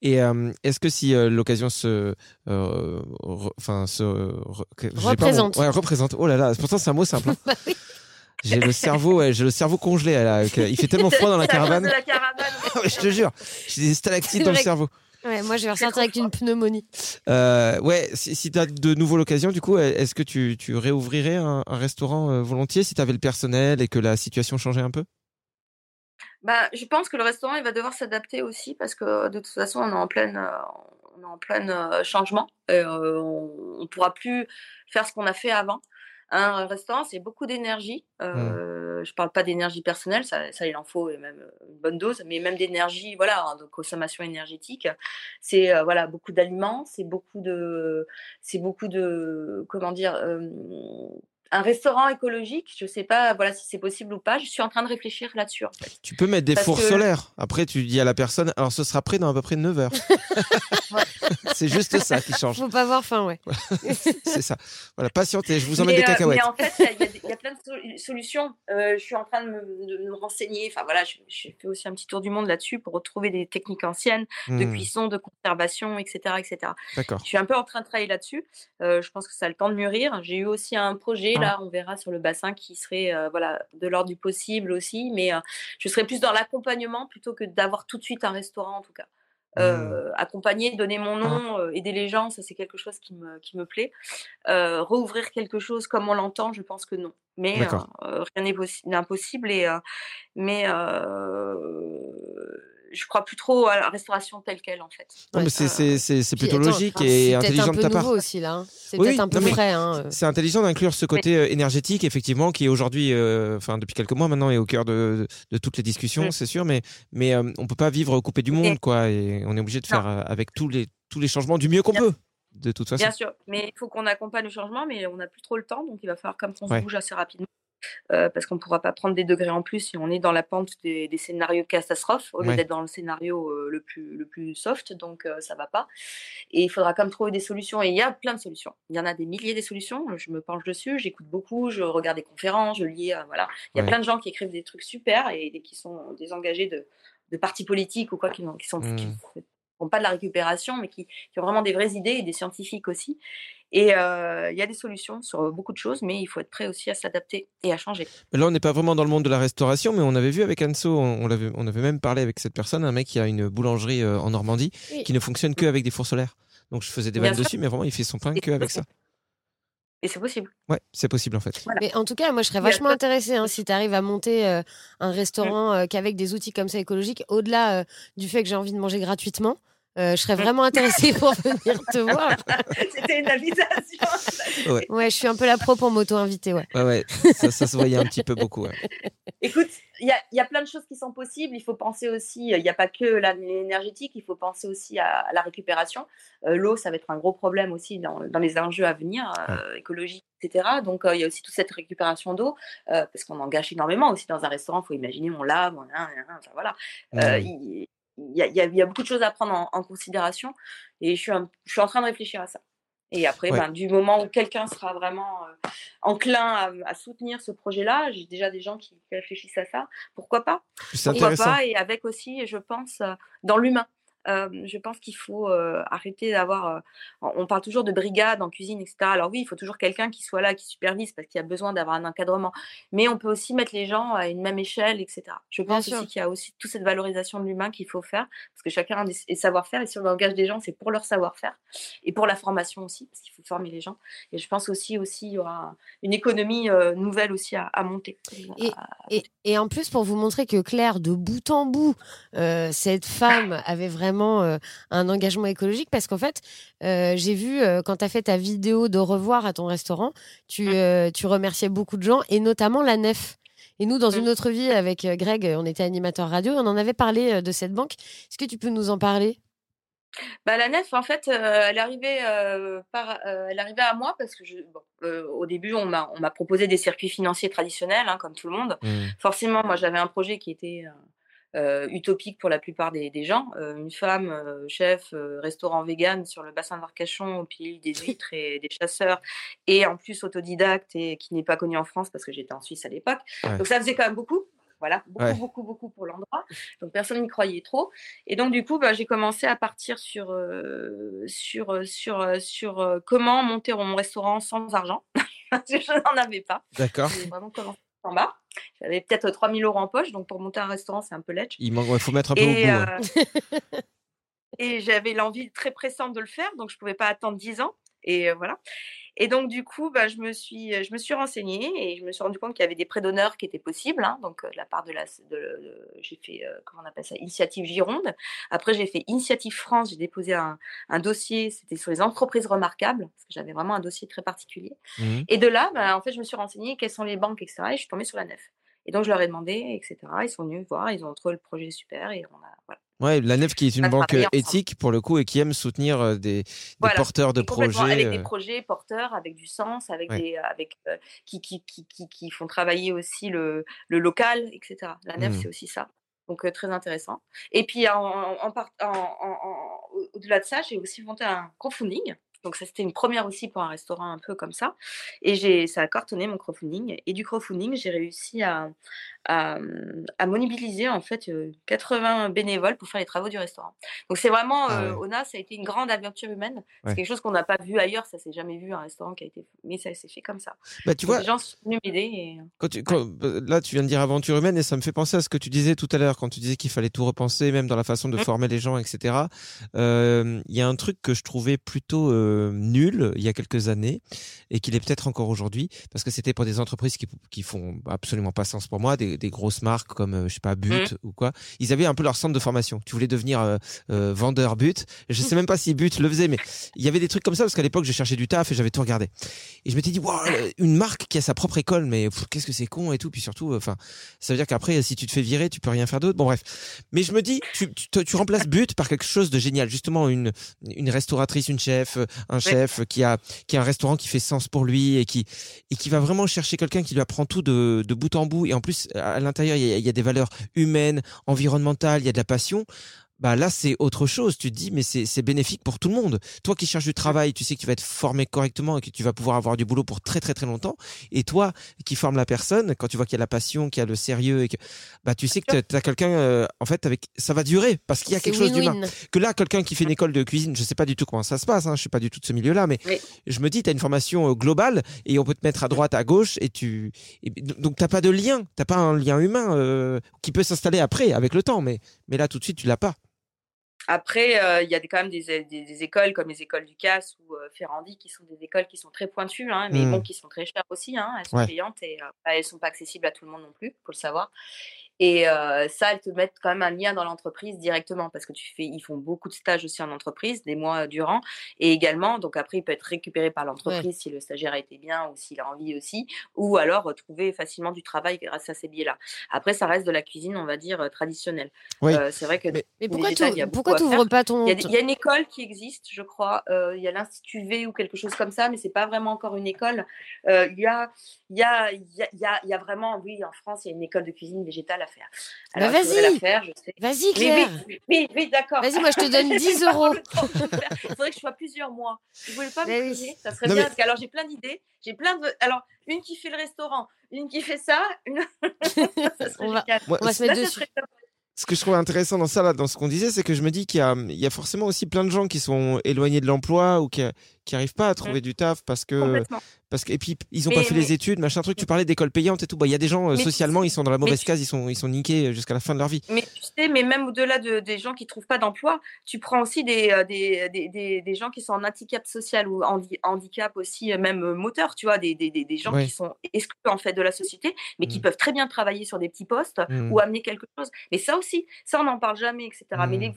Et euh, est-ce que si euh, l'occasion se, euh, re- enfin se re- que- j'ai pas mon- Représente. ouais, représente. Oh là là, pourtant c'est un mot simple. hein. Bah oui. J'ai le cerveau, ouais, j'ai le cerveau congelé. là, il fait tellement froid dans la caravane. la je te jure, j'ai des stalactites dans le cerveau. Ouais, moi, je vais ressortir avec une pneumonie. Euh, ouais, si, si tu as de nouveau l'occasion, du coup, est-ce que tu, tu réouvrirais un, un restaurant euh, volontiers si tu avais le personnel et que la situation changeait un peu? Bah, je pense que le restaurant il va devoir s'adapter aussi parce que de toute façon on est en pleine euh, on est en plein euh, changement. Et, euh, on, on pourra plus faire ce qu'on a fait avant. Un restaurant c'est beaucoup d'énergie. Euh, Je parle pas d'énergie personnelle, ça, ça il en faut et même une bonne dose, mais même d'énergie, voilà, hein, de consommation énergétique. C'est euh, voilà beaucoup d'aliments, c'est beaucoup de c'est beaucoup de comment dire un restaurant écologique, je sais pas voilà si c'est possible ou pas. Je suis en train de réfléchir là-dessus. En fait. Tu peux mettre des Parce fours que- solaires. Après, tu dis à la personne, alors ce sera prêt dans à peu près 9 heures. c'est juste ça qui change. Faut pas avoir faim, ouais. c'est ça. Voilà, patientez, je vous emmène mais, des euh, cacahuètes. mais en fait, il y a- y, y plein de so- solutions. Euh, je suis en train de me, de me renseigner. Enfin voilà, je- j'ai fait aussi un petit tour du monde là-dessus pour retrouver des techniques anciennes de Hmm. cuisson, de conservation, etc., etc. D'accord. Je suis un peu en train de travailler là-dessus. Euh, je pense que ça a le temps de mûrir. J'ai eu aussi un projet Ah. Là, on verra sur le bassin qui serait euh, voilà de l'ordre du possible aussi, mais euh, je serais plus dans l'accompagnement plutôt que d'avoir tout de suite un restaurant en tout cas. Hmm. Euh, accompagner, donner mon nom, euh, aider les gens, ça c'est quelque chose qui me, qui me plaît. Euh, rouvrir quelque chose comme on l'entend, je pense que non. Mais rien n'est possi- d'impossible. Et mais je crois plus trop à la restauration telle quelle en fait. Non, mais c'est- c'est c'est- c'est Puis, plutôt attends, logique enfin, et intelligent un de ta part. nouveau aussi là. hein. C'est Oui, peut-être un peu non, mais frais. Hein. C'est intelligent d'inclure ce côté euh, énergétique, effectivement, qui est aujourd'hui, euh, enfin depuis quelques mois maintenant, est au cœur de, de toutes les discussions, Mm. c'est sûr. Mais mais euh, on peut pas vivre coupé du monde, quoi, et on est obligé de Non. faire euh, avec tous les tous les changements du mieux qu'on Bien peut, de toute façon. Bien sûr, mais il faut qu'on accompagne le changement, mais on n'a plus trop le temps, donc il va falloir comme qu'on Ouais. se bouge assez rapidement. Euh, parce qu'on ne pourra pas prendre des degrés en plus si on est dans la pente des, des scénarios de catastrophe au lieu Ouais. d'être dans le scénario euh, le, plus, le plus soft, donc euh, ça va pas. Et il faudra quand même trouver des solutions, et il y a plein de solutions. Il y en a des milliers de solutions, je me penche dessus, j'écoute beaucoup, je regarde des conférences, je lis, voilà. Il y a Ouais. plein de gens qui écrivent des trucs super et, et qui sont désengagés de, de partis politiques ou quoi, qui, qui sont qui Mm. Font pas de la récupération, mais qui, qui ont vraiment des vraies idées et des scientifiques aussi. Et euh, il y a des solutions sur beaucoup de choses, mais il faut être prêt aussi à s'adapter et à changer. Mais Là, on n'est pas vraiment dans le monde de la restauration, mais on avait vu avec Anso, on, on l'avait- on avait même parlé avec cette personne, un mec qui a une boulangerie euh, en Normandie, Oui. qui ne fonctionne que avec des fours solaires. Donc je faisais des vannes dessus, mais vraiment, il fait son pain que avec ça. Et c'est possible. Ouais, c'est possible en fait. Voilà. Mais en tout cas, moi, je serais vachement intéressée hein, si tu arrives à monter euh, un restaurant euh, qu'avec des outils comme ça écologiques, au-delà euh, du fait que j'ai envie de manger gratuitement. Euh, je serais vraiment intéressée pour venir te voir. C'était une invitation. Ouais, Ouais, je suis un peu la pro pour m'auto-inviter, ouais. ouais, ouais. Ça, ça se voyait un petit peu beaucoup. ouais. Écoute, il y a, y a plein de choses qui sont possibles. Il faut penser aussi, il n'y a pas que l'énergétique, il faut penser aussi à, à la récupération. Euh, L'eau, ça va être un gros problème aussi dans, dans les enjeux à venir, euh, écologiques, etc. Donc, euh, il y a aussi toute cette récupération d'eau, euh, parce qu'on en gâche énormément aussi dans un restaurant. Il faut imaginer, on lave, on, enfin, voilà. Euh, il, il y a, il y a- il y a beaucoup de choses à prendre en, en considération et je suis, un- je suis en train de réfléchir à ça. Et après, Ouais. ben, du moment où quelqu'un sera vraiment euh, enclin à, à soutenir ce projet-là, j'ai déjà des gens qui réfléchissent à ça, pourquoi pas? Pourquoi pas? Et avec aussi, je pense, euh, dans l'humain. Euh, je pense qu'il faut euh, arrêter d'avoir. on parle toujours de brigade en cuisine, etc. Alors oui, il faut toujours quelqu'un qui soit là, qui supervise, parce qu'il y a besoin d'avoir un encadrement. Mais on peut aussi mettre les gens à une même échelle, etc. Je pense aussi qu'il y a aussi toute cette valorisation de l'humain qu'il faut faire, parce que chacun a des savoir-faire, et si on engage des gens, c'est pour leur savoir-faire, et pour la formation aussi, parce qu'il faut former les gens. Et je pense aussi, aussi il y aura une économie euh, nouvelle aussi à, à monter. Et, À- et, et en plus, pour vous montrer que Claire, de bout en bout, cette femme avait vraiment euh, un engagement écologique, parce qu'en fait, euh, j'ai vu euh, quand tu as fait ta vidéo de revoir à ton restaurant, tu, euh, tu remerciais beaucoup de gens, et notamment la nef. Et nous, dans une autre vie, avec Greg, on était animateur radio, on en avait parlé de cette banque. Est-ce que tu peux nous en parler? Bah, la nef, en fait, euh, elle, arrivait, euh, par, euh, elle arrivait à moi parce que je, bon, euh, au début, on m'a on m'a proposé des circuits financiers traditionnels, hein, comme tout le monde. Mm. Forcément, moi, j'avais un projet qui était euh, utopique pour la plupart des, des gens. Euh, une femme, euh, chef, restaurant vegan sur le bassin d'Arcachon, au pied des huîtres et des chasseurs, et en plus autodidacte et qui n'est pas connue en France parce que j'étais en Suisse à l'époque. Ouais. Donc ça faisait quand même beaucoup. Voilà, beaucoup, Ouais. beaucoup, beaucoup pour l'endroit. Donc personne n'y croyait trop. Et donc du coup, bah, j'ai commencé à partir sur sur sur sur comment monter mon restaurant sans argent. Parce que je n'en avais pas. D'accord. J'ai vraiment commencé en bas. J'avais peut-être 3000 euros en poche, donc pour monter un restaurant, c'est un peu ledge. Il manque, faut mettre un peu au bout. Et, euh, et j'avais l'envie très pressante de le faire, donc je pouvais pas attendre 10 ans. Et euh, voilà. Et donc du coup, bah, je me suis, je me suis renseignée et je me suis rendu compte qu'il y avait des prêts d'honneur qui étaient possibles. hein. donc euh, de la part de la, de, de- j'ai fait, euh, comment on appelle ça, Initiative Gironde. Après, j'ai fait Initiative France. J'ai déposé un, un dossier. C'était sur les entreprises remarquables parce que j'avais vraiment un dossier très particulier. Mhm. Et de là, bah, en fait, je me suis renseignée quelles sont les banques, etc. Et je suis tombée sur la nef. Et donc, je leur ai demandé, etc. Ils sont venus voir, ils ont trouvé le projet super et on a, voilà. Ouais, la Nef qui est une banque euh, éthique pour le coup et qui aime soutenir euh, des, des Voilà. porteurs de projets. Avec euh, des projets porteurs, avec du sens, avec Ouais. des, avec, euh, qui, qui, qui, qui, qui font travailler aussi le, le local, etc. La nef, Mhm. c'est aussi ça. Donc, euh, très intéressant. Et puis, en, en, en, au-delà de ça, j'ai aussi monté un crowdfunding. Donc, ça, c'était une première aussi pour un restaurant un peu comme ça. Et j'ai, ça a cartonné mon crowdfunding. Et du crowdfunding, j'ai réussi à, à, à mobiliser, en fait, euh, 80 bénévoles pour faire les travaux du restaurant. Donc, c'est vraiment, Ah euh, ouais. Ona, ça a été une grande aventure humaine. C'est Ouais. quelque chose qu'on n'a pas vu ailleurs. Ça s'est jamais vu, un restaurant qui a été, mais ça s'est fait comme ça. Bah, tu Donc, vois, les gens sont venus m'aider. Et... Quand tu, quand- euh, là, tu viens de dire aventure humaine et ça me fait penser à ce que tu disais tout à l'heure quand tu disais qu'il fallait tout repenser, même dans la façon de Mm. former les gens, etc. Euh, Il y a un truc que je trouvais plutôt euh, nul il y a quelques années et qu'il est peut-être encore aujourd'hui parce que c'était pour des entreprises qui, qui font absolument pas sens pour moi, des, des grosses marques comme euh, je sais pas But Mm. ou quoi. Ils avaient un peu leur centre de formation. Tu voulais devenir euh, euh, vendeur But. Je sais même pas si But le faisait, mais il y avait des trucs comme ça parce qu'à l'époque je cherchais du taf et j'avais tout regardé. Et je m'étais dit, waouh, une marque qui a sa propre école, mais qu'est-ce que c'est con et tout. Puis surtout, enfin, ça veut dire qu'après, si tu te fais virer, tu peux rien faire d'autre. Bon, bref. Mais je me dis, tu, tu, tu remplaces But par quelque chose de génial. Justement, une, une restauratrice, une chef, un chef qui a, qui a un restaurant qui fait sens pour lui et qui, et qui va vraiment chercher quelqu'un qui lui apprend tout de, de bout en bout. Et en plus, à l'intérieur, il y a, des valeurs humaines, environnementales, il y a de la passion bah là c'est autre chose. Tu te dis mais c'est bénéfique pour tout le monde. Toi qui cherches du travail, tu sais que tu vas être formé correctement et que tu vas pouvoir avoir du boulot pour très très très longtemps. Et toi qui formes la personne, quand tu vois qu'il y a la passion, qu'il y a le sérieux et que bah tu sais que tu as quelqu'un euh, en fait avec ça va durer parce qu'il y a quelque chose d'humain. Que là quelqu'un qui fait une école de cuisine, je sais pas du tout comment ça se passe. Hein, je suis pas du tout de ce milieu-là, mais Oui. je me dis tu as une formation euh, globale et on peut te mettre à droite, à gauche et tu et donc t'as pas de lien, t'as pas un lien humain euh, qui peut s'installer après avec le temps, mais mais là tout de suite tu l'as pas. Après, euh, il y a des, quand même des, des, des écoles comme les écoles du CAS ou euh, Ferrandi qui sont des écoles qui sont très pointues, hein, mais Mm. bon, qui sont très chères aussi. Hein, elles sont Ouais. payantes et euh, bah, elles sont pas accessibles à tout le monde non plus, faut le savoir. Et euh, ça, elles te mettent quand même un lien dans l'entreprise directement parce que tu fais, ils font beaucoup de stages aussi en entreprise, des mois durant, et également, donc après, il peut être récupéré par l'entreprise si le stagiaire a été bien ou s'il a envie aussi, ou alors retrouver facilement du travail grâce à ces biais-là. Après, ça reste de la cuisine, on va dire traditionnelle. Oui. Euh, c'est vrai que Mais pourquoi tu faire. pas ton Il y, a, y une école qui existe, je crois. euh, il y a l'Institut V ou quelque chose comme ça, mais c'est pas vraiment encore une école. Il, y a, y a, y a, y a vraiment, oui, en France, il y a une école de cuisine végétale faire. Bah, Alors, faudrait vas-y. Vas-y Oui, Claire. oui, oui, oui, d'accord. Vas-y, moi, je te donne J'ai 10 pas euros. Il faudrait que je sois plusieurs mois. Vous voulez pas me Mais oui. donner Ça serait Non, bien. mais- Parce que, alors, j'ai plein d'idées. J'ai plein de. Alors, une qui fait le restaurant, une qui fait ça, une. ça serait On va- On se mettre dessus. ce que je trouve intéressant dans ça, là, dans ce qu'on disait, c'est que je me dis qu'il y y a forcément aussi plein de gens qui sont éloignés de l'emploi ou qui, qui arrivent pas à trouver du taf parce que, parce que, et puis ils ont Mais- pas fait les études, machin truc. Tu parlais d'école payante et tout. Bah, il y a des gens, euh, Mais socialement, ils sont dans la mauvaise case, ils sont, ils sont niqués jusqu'à la fin de leur vie. Mais tu sais, mais même au-delà de, des gens qui trouvent pas d'emploi, tu prends aussi des, euh, des, des, des, des gens qui sont en handicap social ou en handicap aussi, euh, même euh, moteur, tu vois, des, des, des, des gens Ouais. qui sont exclus en fait de la société, mais qui Mm. peuvent très bien travailler sur des petits postes ou amener quelque chose. Mais ça aussi, ça on n'en parle jamais, etc. Mais les-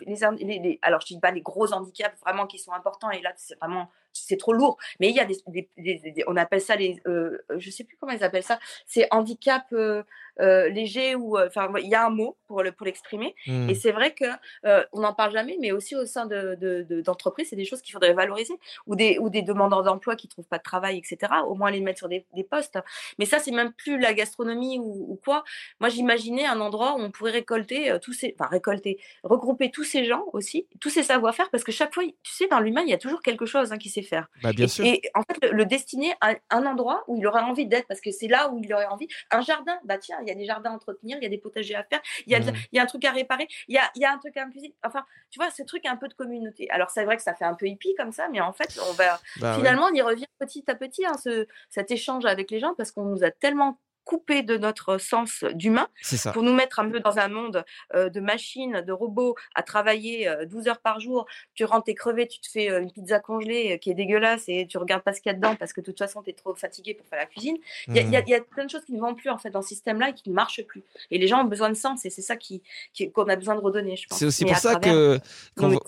les- alors je dis pas les gros handicaps vraiment qui sont importants et là c'est vraiment c'est trop lourd. Mais il y a des, des- des- des- on appelle ça les, euh, je sais plus comment ils appellent ça, c'est handicap euh, euh, léger ou, euh, enfin il y a un mot pour le pour l'exprimer. Mm. Et c'est vrai que euh, on n'en parle jamais, mais aussi au sein de, de- de- d'entreprises, c'est des choses qu'il faudrait valoriser, ou des, ou des demandeurs d'emploi qui trouvent pas de travail, etc. Au moins les mettre sur des, des postes. Mais ça, c'est même plus la gastronomie ou, ou quoi. Moi, j'imaginais un endroit où on pourrait récolter euh, tous ces, enfin récolter, regrouper tous ces gens aussi, tous ces savoir-faire, parce que chaque fois, tu sais, dans l'humain, il y a toujours quelque chose hein, qui sait faire. Bah, bien et, sûr. et en fait, le, le destiner à un endroit où il aurait envie d'être, parce que c'est là où il aurait envie. Un jardin, bah tiens, il y a des jardins à entretenir, il y a des potagers à faire, il y a, de la- Mm. il y a un truc à réparer, il y a, il y a un truc à cuisiner. Enfin, tu vois, ce truc un peu de communauté. Alors, c'est vrai que ça fait un peu hippie comme ça, mais en fait, on va Bah, ouais. finalement, on y revient petit à petit, hein, ce, cet échange avec les gens, parce qu'on nous a tellement coupé de notre sens d'humain pour nous mettre un peu dans un monde euh, de machines, de robots à travailler euh, 12 heures par jour. Tu rentres, t'es crevé, tu te fais euh, une pizza congelée euh, qui est dégueulasse et tu regardes pas ce qu'il y a dedans parce que de toute façon, tu es trop fatigué pour faire la cuisine. Il y, a- il y a- il y a plein de choses qui ne vont plus en fait dans ce système-là et qui ne marchent plus. Et les gens ont besoin de sens et c'est ça qui, qui- qu'on a besoin de redonner, je pense. C'est aussi pour ça travers que, qu'on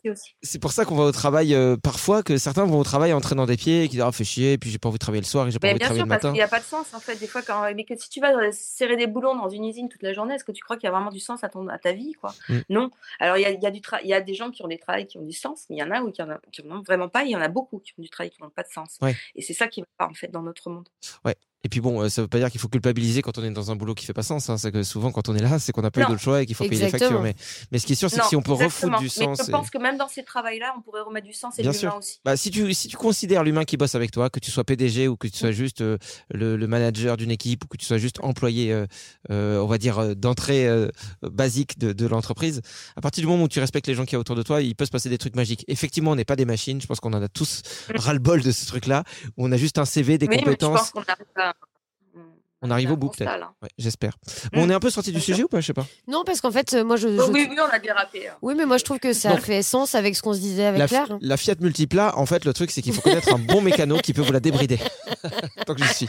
c'est pour ça qu'on va au travail euh, parfois que certains vont au travail en traînant des pieds et qui disent ah fait chier et puis j'ai pas envie de travailler le soir et j'ai pas envie de bien travailler sûr, le parce matin. qu'il n'y a pas de sens en fait. Des fois, quand mais que si si tu vas serrer des boulons dans une usine toute la journée, est-ce que tu crois qu'il y a vraiment du sens à, ton, à ta vie quoi? Mm. Non. Alors, il y a, il y, a du tra- il y a des gens qui ont des travails qui ont du sens, mais il y en a ou qui en, a- qui en ont vraiment pas. Il y en a beaucoup qui ont du travail qui n'ont pas de sens. Ouais. Et c'est ça qui va pas, en fait, dans notre monde. Ouais. Et puis bon, euh, ça veut pas dire qu'il faut culpabiliser quand on est dans un boulot qui fait pas sens. Hein. C'est que souvent, quand on est là, c'est qu'on n'a pas eu d'autre choix et qu'il faut payer les factures. Mais, mais ce qui est sûr, c'est que si on peut exactement. refoutre du sens. Mais je et- pense que même dans ces travails-là, on pourrait remettre du sens et Bien de l'humain aussi. Bah, si tu si tu considères l'humain qui bosse avec toi, que tu sois PDG ou que tu sois juste euh, le, le manager d'une équipe ou que tu sois juste employé, euh, euh, on va dire d'entrée basique de, de l'entreprise, à partir du moment où tu respectes les gens qui y a autour de toi, il peut se passer des trucs magiques. Effectivement, on n'est pas des machines. Je pense qu'on en a tous ras-le-bol de ce truc-là on a juste un CV, des Oui, mais je compétences. pense On arrive au bout peut-être. Ouais, J'espère. Bon, on est un peu sorti du sujet ou pas Je sais pas. Non, parce qu'en fait, euh, moi, je. Oh, je- oui, oui, on a dérapé. hein. Oui, mais moi, je trouve que ça Donc- fait sens avec ce qu'on se disait avec La, Claire. hein. la Fiat Multipla, en fait, le truc, c'est qu'il faut connaître un bon mécano qui peut vous la débrider. Tant que j'y suis.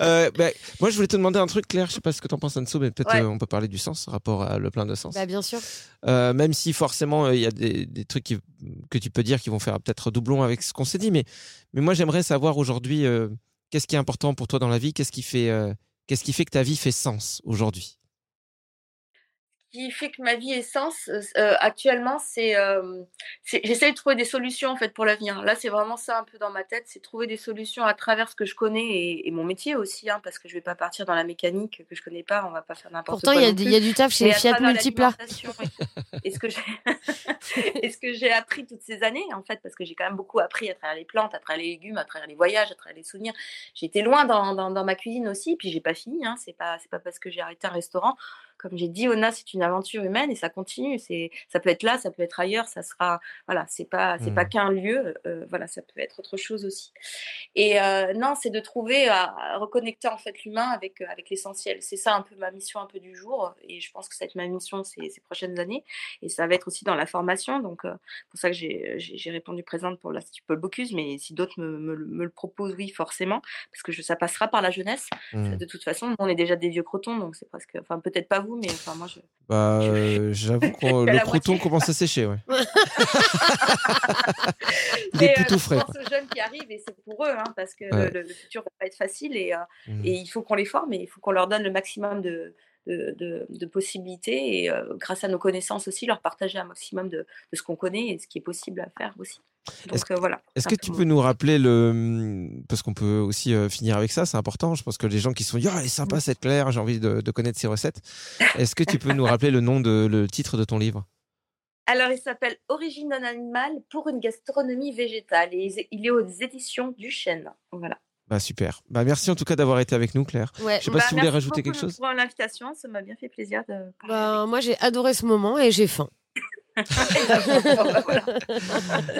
Euh, ben, moi, je voulais te demander un truc, Claire. Je sais pas ce que t'en penses, Anso, mais peut-être Ouais. euh, on peut parler du sens, rapport à le plein de sens. Bah, bien sûr. Euh, même si forcément, euh, il y a des, des trucs qui- que tu peux dire qui vont faire peut-être doublon avec ce qu'on s'est dit. Mais, mais moi, j'aimerais savoir aujourd'hui, euh, qu'est-ce qui est important pour toi dans la vie? Qu'est-ce qui fait, euh, qu'est-ce qui fait que ta vie fait sens aujourd'hui? Qui fait que ma vie est sens euh, euh, actuellement, c'est euh, j'essaie de trouver des solutions en fait pour l'avenir. Là, c'est vraiment ça un peu dans ma tête, c'est trouver des solutions à travers ce que je connais et, et mon métier aussi, hein, parce que je vais pas partir dans la mécanique que je connais pas, on va pas faire n'importe quoi. Pourtant, il y, a y du taf chez Fiat Multipla. l'alimentation Et, et ce que j'ai appris toutes ces années, en fait, parce que j'ai quand même beaucoup appris à travers les plantes, à travers les légumes, à travers les voyages, à travers les souvenirs. J'ai été loin dans, dans, dans ma cuisine aussi, puis j'ai pas fini. Hein, c'est pas c'est pas parce que j'ai arrêté un restaurant. Comme j'ai dit, Ona, c'est une aventure humaine et ça continue. C'est ça peut être là, ça peut être ailleurs, ça sera voilà, c'est pas c'est pas Mhm. qu'un lieu. euh, voilà, ça peut être autre chose aussi. Et euh, non, c'est de trouver à, à reconnecter en fait l'humain avec euh, avec l'essentiel. C'est ça un peu ma mission un peu du jour et je pense que ça va être ma mission ces, ces prochaines années et ça va être aussi dans la formation. Donc euh, pour ça que j'ai j'ai répondu présente pour l'Institut Paul Bocuse, mais si d'autres me, me, le- me le proposent, oui forcément, parce que je, ça passera par la jeunesse. Hmm. De toute façon, on est déjà des vieux crotons, donc c'est presque, enfin peut-être pas vous, mais enfin moi je. Bah, euh, j'avoue que le moitié. commence à sécher. Ouais. Il est euh, plutôt je frais. pense aux jeunes qui arrivent et c'est pour eux, hein, parce que Ouais. le, le futur va pas être facile et, euh, Mm. et il faut qu'on les forme et il faut qu'on leur donne le maximum de, de, de- de possibilités et grâce à nos connaissances aussi, leur partager un maximum de, de ce qu'on connaît et ce qui est possible à faire aussi. Est-ce euh, voilà. Est-ce que tu peux nous rappeler le parce qu'on peut aussi euh, finir avec ça, c'est important. Je pense que les gens qui sont dit, ah, elle est sympa cette Claire, j'ai envie de, de connaître ses recettes. Est-ce que tu peux nous rappeler le nom de le titre de ton livre? Alors, il s'appelle Origine d'un animal pour une gastronomie végétale et il est aux éditions du Chêne. Voilà. Bah super. Bah merci en tout cas d'avoir été avec nous, Claire. Ouais. Je sais pas Bah, si tu voulais merci rajouter quelque chose. pour l'invitation, ça m'a bien fait plaisir de parler. Ben, moi, j'ai adoré ce moment et j'ai faim. Voilà.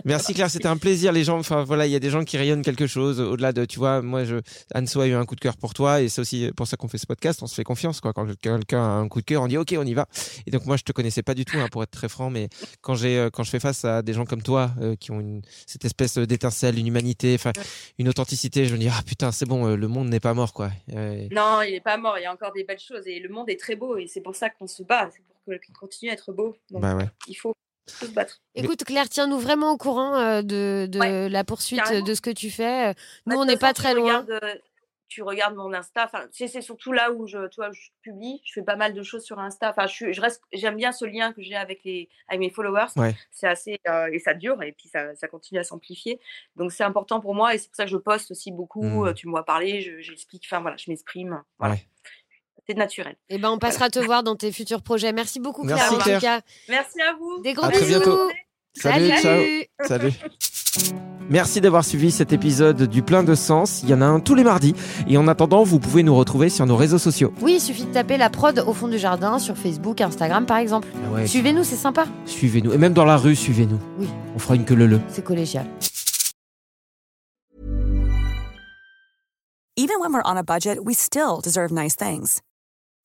Merci Claire, c'était un plaisir. Les gens, enfin voilà, il y a des gens qui rayonnent quelque chose au-delà de, tu vois, moi, je, Anso a eu un coup de cœur pour toi et c'est aussi pour ça qu'on fait ce podcast. On se fait confiance, quoi. Quand quelqu'un a un coup de cœur, on dit ok, on y va. Et donc moi, je te connaissais pas du tout, hein, pour être très franc, mais quand j'ai, euh, quand je fais face à des gens comme toi euh, qui ont une, cette espèce d'étincelle, une humanité, enfin, une authenticité, je me dis ah putain, c'est bon, euh, le monde n'est pas mort, quoi. Euh, Non, il n'est pas mort, il y a encore des belles choses et le monde est très beau et c'est pour ça qu'on se bat, c'est pour que- qu'il continue à être beau. Donc, bah ouais. il faut, se battre. Écoute, Claire, tiens-nous vraiment au courant euh, de, de Ouais, la poursuite carrément. de ce que tu fais. Nous, Bah, on n'est pas très tu loin. regardes, euh, tu regardes mon Insta. Enfin, c'est surtout là où je, tu vois, je publie. Je fais pas mal de choses sur Insta. Enfin, je, je reste, j'aime bien ce lien que j'ai avec les, avec mes followers. Ouais. C'est assez euh, et ça dure et puis ça, ça continue à s'amplifier. Donc c'est important pour moi et c'est pour ça que je poste aussi beaucoup. Mm. Euh, Tu me vois parler, je- j'explique. Enfin voilà, je m'exprime. Voilà. Ouais. C'est naturel. Eh ben, on passera te voir dans tes futurs projets. Merci beaucoup, Claire. Merci, en tout Claire. cas. Merci à vous. Des gros À très bisous. bientôt. Salut, ciao. Salut. Merci d'avoir suivi cet épisode du plein de sens. Il y en a un tous les mardis. Et en attendant, vous pouvez nous retrouver sur nos réseaux sociaux. Oui, il suffit de taper la prod au fond du jardin sur Facebook, Instagram, par exemple. Ah ouais, Suivez-nous, c'est sympa. Suivez-nous. Et même dans la rue, suivez-nous. Oui. On fera une queue le le. C'est collégial. Even when we're on a budget, we still deserve nice things.